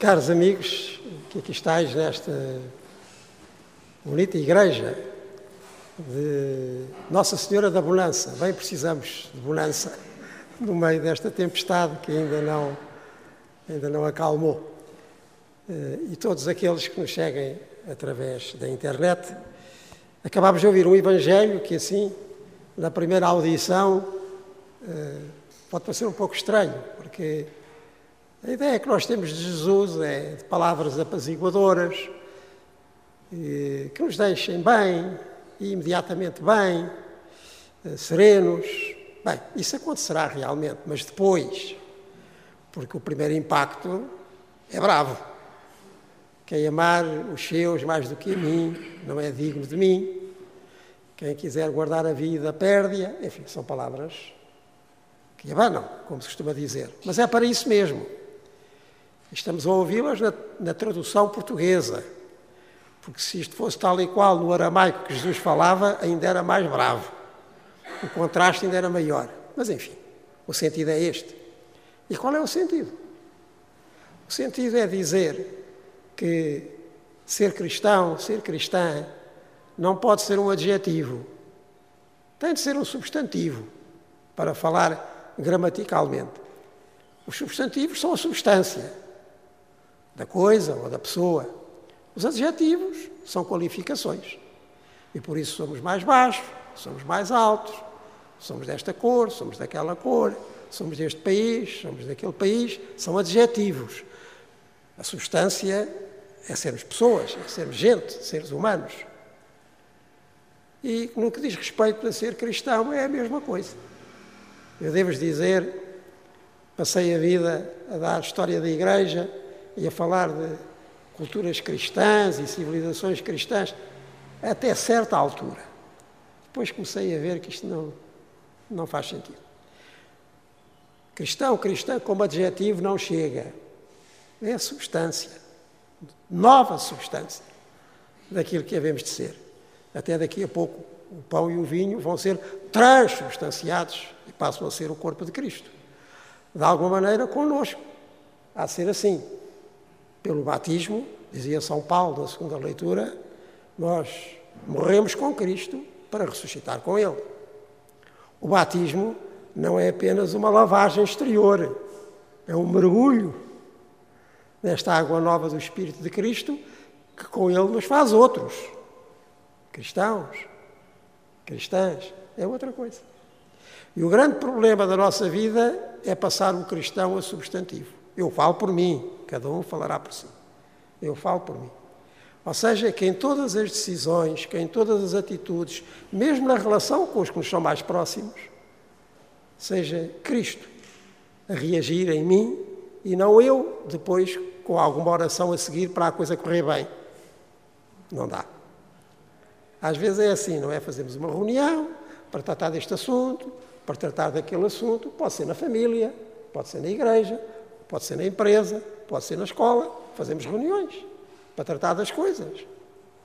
Caros amigos, que aqui estáis nesta bonita igreja de Nossa Senhora da Bonança. Bem precisamos de bonança no meio desta tempestade que ainda não, ainda não acalmou. Eh, e todos aqueles que nos seguem através da internet. Acabámos de ouvir um Evangelho que, assim, na primeira audição, eh, pode parecer um pouco estranho, porque a ideia que nós temos de Jesus é de palavras apaziguadoras, que nos deixem bem, e imediatamente bem, eh, serenos. Bem, isso acontecerá realmente, mas depois, porque o primeiro impacto é bravo. Quem amar os seus mais do que a mim não é digno de mim. Quem quiser guardar a vida perde-a. Enfim, são palavras que abanam, como se costuma dizer. Mas é para isso mesmo. Estamos a ouvi-las na, na, tradução portuguesa, porque se isto fosse tal e qual no aramaico que Jesus falava, ainda era mais bravo. O contraste ainda era maior. Mas enfim, o sentido é este. E qual é o sentido? O sentido é dizer que ser cristão, ser cristã, não pode ser um adjetivo. Tem de ser um substantivo, para falar gramaticalmente. Os substantivos são a substância da coisa ou da pessoa. Os adjetivos são qualificações. E por isso somos mais baixos, somos mais altos, somos desta cor, somos daquela cor, somos deste país, somos daquele país. São adjetivos. A substância é sermos pessoas, é sermos gente, seres humanos. E no que diz respeito a ser cristão é a mesma coisa. Eu devo dizer, passei a vida a dar história da igreja, e a falar de culturas cristãs e civilizações cristãs até certa altura. Depois comecei a ver que isto não, não faz sentido. Cristão, cristã como adjetivo não chega. É substância, nova substância daquilo que havemos de ser. Até daqui a pouco o pão e o vinho vão ser transubstanciados e passam a ser o corpo de Cristo. De alguma maneira, conosco. Há de ser assim pelo batismo, dizia São Paulo na segunda leitura, nós morremos com Cristo para ressuscitar com Ele. O batismo não é apenas uma lavagem exterior, é um mergulho nesta água nova do Espírito de Cristo que com Ele nos faz outros. Cristãos, cristãs, é outra coisa. E o grande problema da nossa vida é passar o cristão a substantivo. Eu falo por mim, cada um falará por si. Eu falo por mim. Ou seja, que em todas as decisões, que em todas as atitudes, mesmo na relação com os que nos são mais próximos, seja Cristo a reagir em mim e não eu depois com alguma oração a seguir para a coisa correr bem. Não dá. Às vezes é assim, não é? Fazemos uma reunião para tratar deste assunto, para tratar daquele assunto, pode ser na família, pode ser na igreja, Pode ser na empresa, pode ser na escola. Fazemos reuniões para tratar das coisas.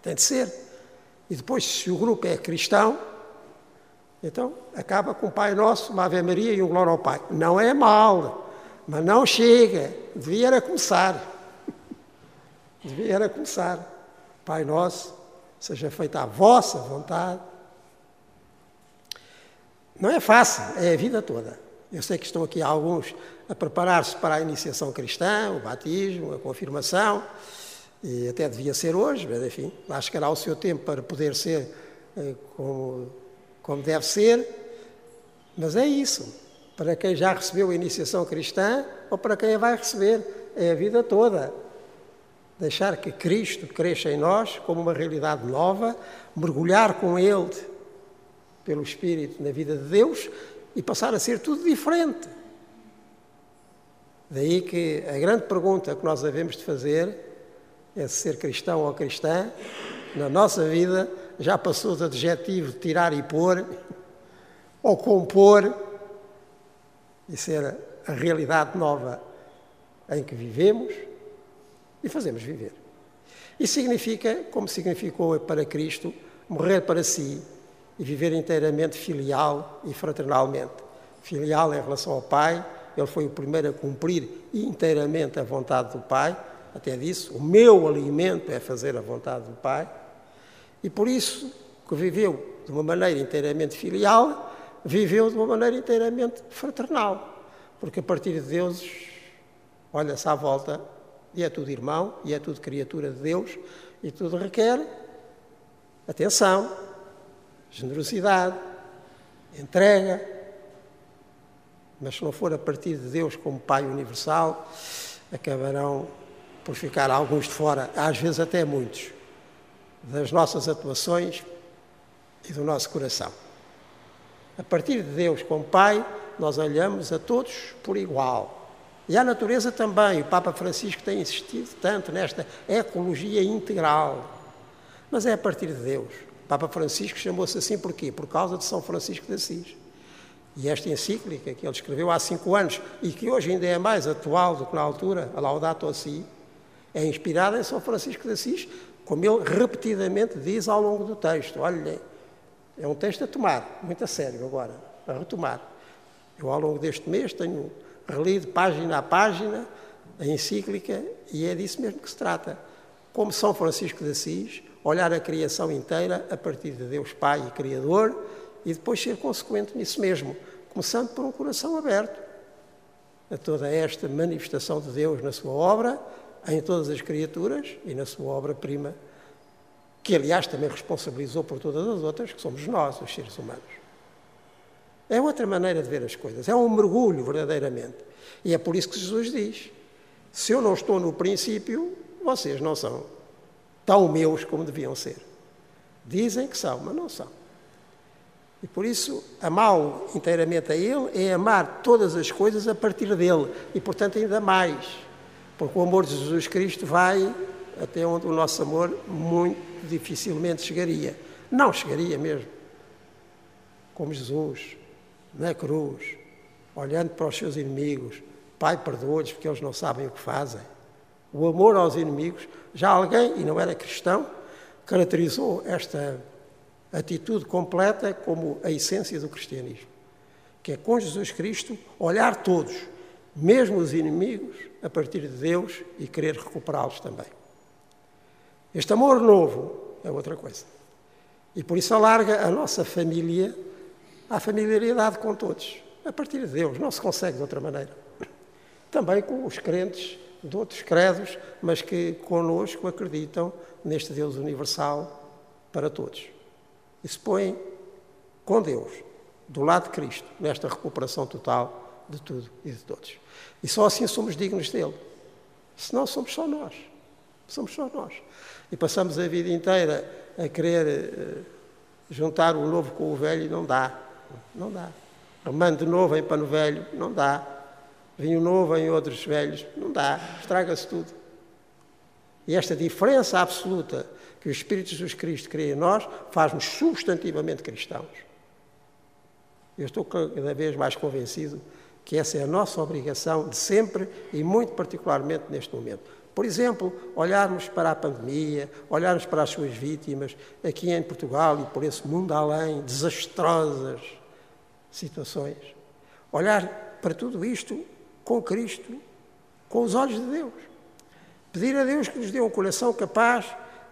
Tem de ser. E depois, se o grupo é cristão, então acaba com o Pai Nosso, uma Ave Maria e um Glória ao Pai. Não é mal, mas não chega. Devia era começar. Devia era começar. Pai Nosso, seja feita a vossa vontade. Não é fácil, é a vida toda. Eu sei que estão aqui alguns a preparar-se para a iniciação cristã, o batismo, a confirmação, e até devia ser hoje, mas enfim, lá chegará o seu tempo para poder ser eh, como, como deve ser. Mas é isso, para quem já recebeu a iniciação cristã ou para quem a vai receber, é a vida toda. Deixar que Cristo cresça em nós como uma realidade nova, mergulhar com Ele pelo Espírito na vida de Deus e passar a ser tudo diferente. Daí que a grande pergunta que nós devemos de fazer é se ser cristão ou cristã, na nossa vida, já passou do adjetivo de tirar e pôr, ou compor, e ser a realidade nova em que vivemos e fazemos viver. Isso significa, como significou para Cristo, morrer para si e viver inteiramente filial e fraternalmente. Filial em relação ao Pai, ele foi o primeiro a cumprir inteiramente a vontade do Pai, até disse: O meu alimento é fazer a vontade do Pai. E por isso que viveu de uma maneira inteiramente filial, viveu de uma maneira inteiramente fraternal. Porque a partir de Deus, olha-se à volta e é tudo irmão, e é tudo criatura de Deus, e tudo requer atenção, generosidade, entrega. Mas se não for a partir de Deus como Pai universal, acabarão por ficar alguns de fora, às vezes até muitos, das nossas atuações e do nosso coração. A partir de Deus como Pai, nós olhamos a todos por igual. E à natureza também. O Papa Francisco tem insistido tanto nesta ecologia integral. Mas é a partir de Deus. Papa Francisco chamou-se assim porquê? Por causa de São Francisco de Assis. E esta encíclica que ele escreveu há cinco anos e que hoje ainda é mais atual do que na altura, a Laudato Si, é inspirada em São Francisco de Assis, como ele repetidamente diz ao longo do texto. Olhem, é um texto a tomar, muito a sério agora, a retomar. Eu, ao longo deste mês, tenho relido página a página a encíclica e é disso mesmo que se trata. Como São Francisco de Assis, olhar a criação inteira a partir de Deus Pai e Criador e depois ser consequente nisso mesmo, começando por um coração aberto a toda esta manifestação de Deus na sua obra, em todas as criaturas e na sua obra-prima, que aliás também responsabilizou por todas as outras, que somos nós, os seres humanos. É outra maneira de ver as coisas, é um mergulho verdadeiramente. E é por isso que Jesus diz: se eu não estou no princípio, vocês não são tão meus como deviam ser. Dizem que são, mas não são. E por isso, amá-lo inteiramente a Ele é amar todas as coisas a partir dele. E, portanto, ainda mais. Porque o amor de Jesus Cristo vai até onde o nosso amor muito dificilmente chegaria. Não chegaria mesmo. Como Jesus na cruz, olhando para os seus inimigos, Pai, perdoa-lhes porque eles não sabem o que fazem. O amor aos inimigos, já alguém, e não era cristão, caracterizou esta atitude completa como a essência do cristianismo, que é com Jesus Cristo olhar todos, mesmo os inimigos, a partir de Deus e querer recuperá-los também. Este amor novo é outra coisa. E por isso alarga a nossa família à familiaridade com todos. A partir de Deus, não se consegue de outra maneira. Também com os crentes de outros credos, mas que conosco acreditam neste Deus universal para todos. E se põem com Deus, do lado de Cristo, nesta recuperação total de tudo e de todos. E só assim somos dignos dele. Senão somos só nós. Somos só nós. E passamos a vida inteira a querer uh, juntar o novo com o velho e não dá. Não dá. Armando de novo em pano velho, não dá. Vinho novo em outros velhos, não dá. Estraga-se tudo. E esta diferença absoluta que o Espírito de Jesus Cristo cria em nós faz-nos substantivamente cristãos. Eu estou cada vez mais convencido que essa é a nossa obrigação de sempre e muito particularmente neste momento. Por exemplo, olharmos para a pandemia, olharmos para as suas vítimas, aqui em Portugal e por esse mundo além, desastrosas situações. Olhar para tudo isto com Cristo, com os olhos de Deus. Pedir a Deus que nos dê um coração capaz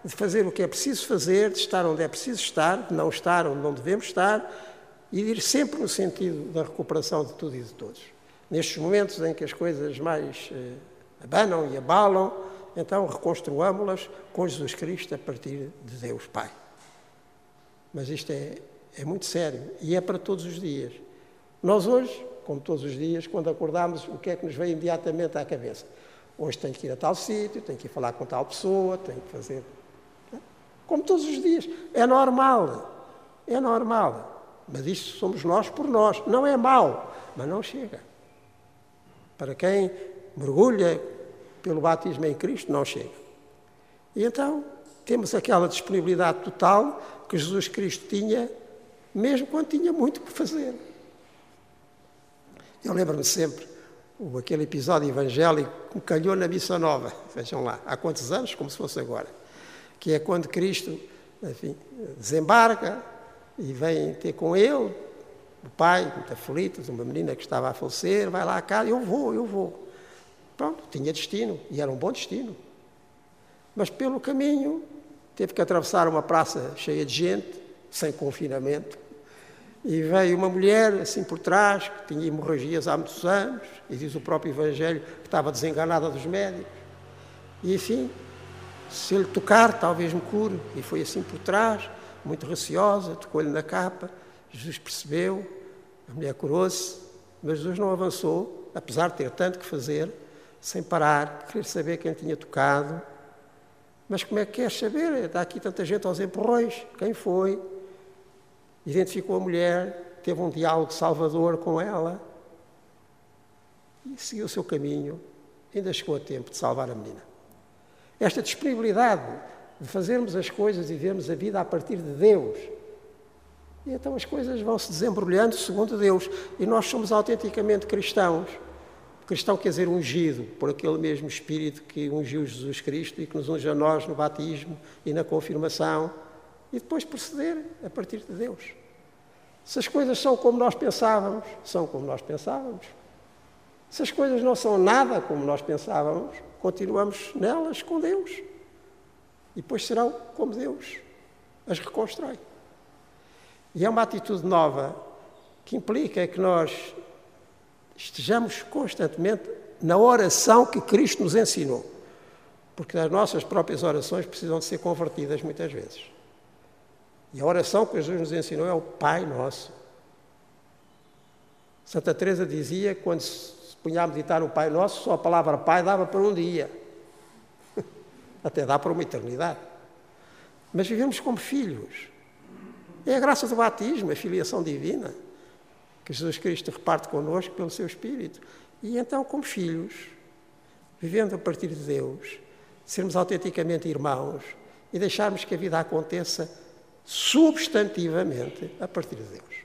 de fazer o que é preciso fazer, de estar onde é preciso estar, de não estar onde não devemos estar e de ir sempre no sentido da recuperação de tudo e de todos. Nestes momentos em que as coisas mais eh, abanam e abalam, então reconstruámo-las com Jesus Cristo a partir de Deus Pai. Mas isto é, é muito sério e é para todos os dias. Nós hoje, como todos os dias, quando acordamos, o que é que nos vem imediatamente à cabeça? Hoje tenho que ir a tal sítio, tenho que ir falar com tal pessoa, tenho que fazer. Como todos os dias. É normal. É normal. Mas isto somos nós por nós. Não é mau, mas não chega. Para quem mergulha pelo batismo em Cristo, não chega. E então temos aquela disponibilidade total que Jesus Cristo tinha mesmo quando tinha muito por fazer. Eu lembro-me sempre aquele episódio evangélico que calhou na Missa Nova, vejam lá, há quantos anos, como se fosse agora, que é quando Cristo, enfim, desembarca e vem ter com ele, o pai, muito aflito, uma menina que estava a falecer, vai lá a casa, eu vou, eu vou. Pronto, tinha destino, e era um bom destino. Mas pelo caminho teve que atravessar uma praça cheia de gente, sem confinamento, e veio uma mulher assim por trás, que tinha hemorragias há muitos anos, e diz o próprio Evangelho que estava desenganada dos médicos. E enfim, se ele tocar, talvez me cure. E foi assim por trás, muito receosa, tocou-lhe na capa. Jesus percebeu, a mulher curou-se, mas Jesus não avançou, apesar de ter tanto que fazer, sem parar, querer saber quem tinha tocado. Mas como é que queres saber? Está aqui tanta gente aos empurrões. Quem foi? Identificou a mulher, teve um diálogo salvador com ela e seguiu o seu caminho. Ainda chegou a tempo de salvar a menina. Esta disponibilidade de fazermos as coisas e vermos a vida a partir de Deus. E então as coisas vão se desembrulhando segundo Deus. E nós somos autenticamente cristãos. Cristão quer dizer ungido por aquele mesmo Espírito que ungiu Jesus Cristo e que nos unge a nós no batismo e na confirmação. E depois proceder a partir de Deus. Se as coisas são como nós pensávamos, são como nós pensávamos. Se as coisas não são nada como nós pensávamos, continuamos nelas com Deus. E depois serão como Deus as reconstrói. E é uma atitude nova que implica que nós estejamos constantemente na oração que Cristo nos ensinou. Porque as nossas próprias orações precisam de ser convertidas muitas vezes. E a oração que Jesus nos ensinou é o Pai Nosso. Santa Teresa dizia, quando se punha a meditar no Pai Nosso, só a palavra Pai dava para um dia. Até dá para uma eternidade. Mas vivemos como filhos. É a graça do batismo, a filiação divina, que Jesus Cristo reparte connosco pelo seu Espírito. E então, como filhos, vivendo a partir de Deus, sermos autenticamente irmãos e deixarmos que a vida aconteça substantivamente a partir de Deus.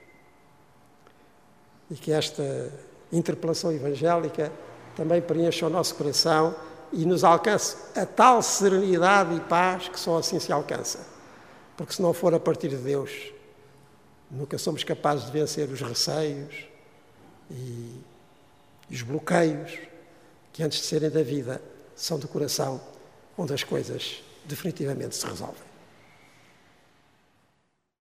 E que esta interpelação evangélica também preencha o nosso coração e nos alcance a tal serenidade e paz que só assim se alcança. Porque se não for a partir de Deus, nunca somos capazes de vencer os receios e, os bloqueios que antes de serem da vida são do coração, onde as coisas definitivamente se resolvem.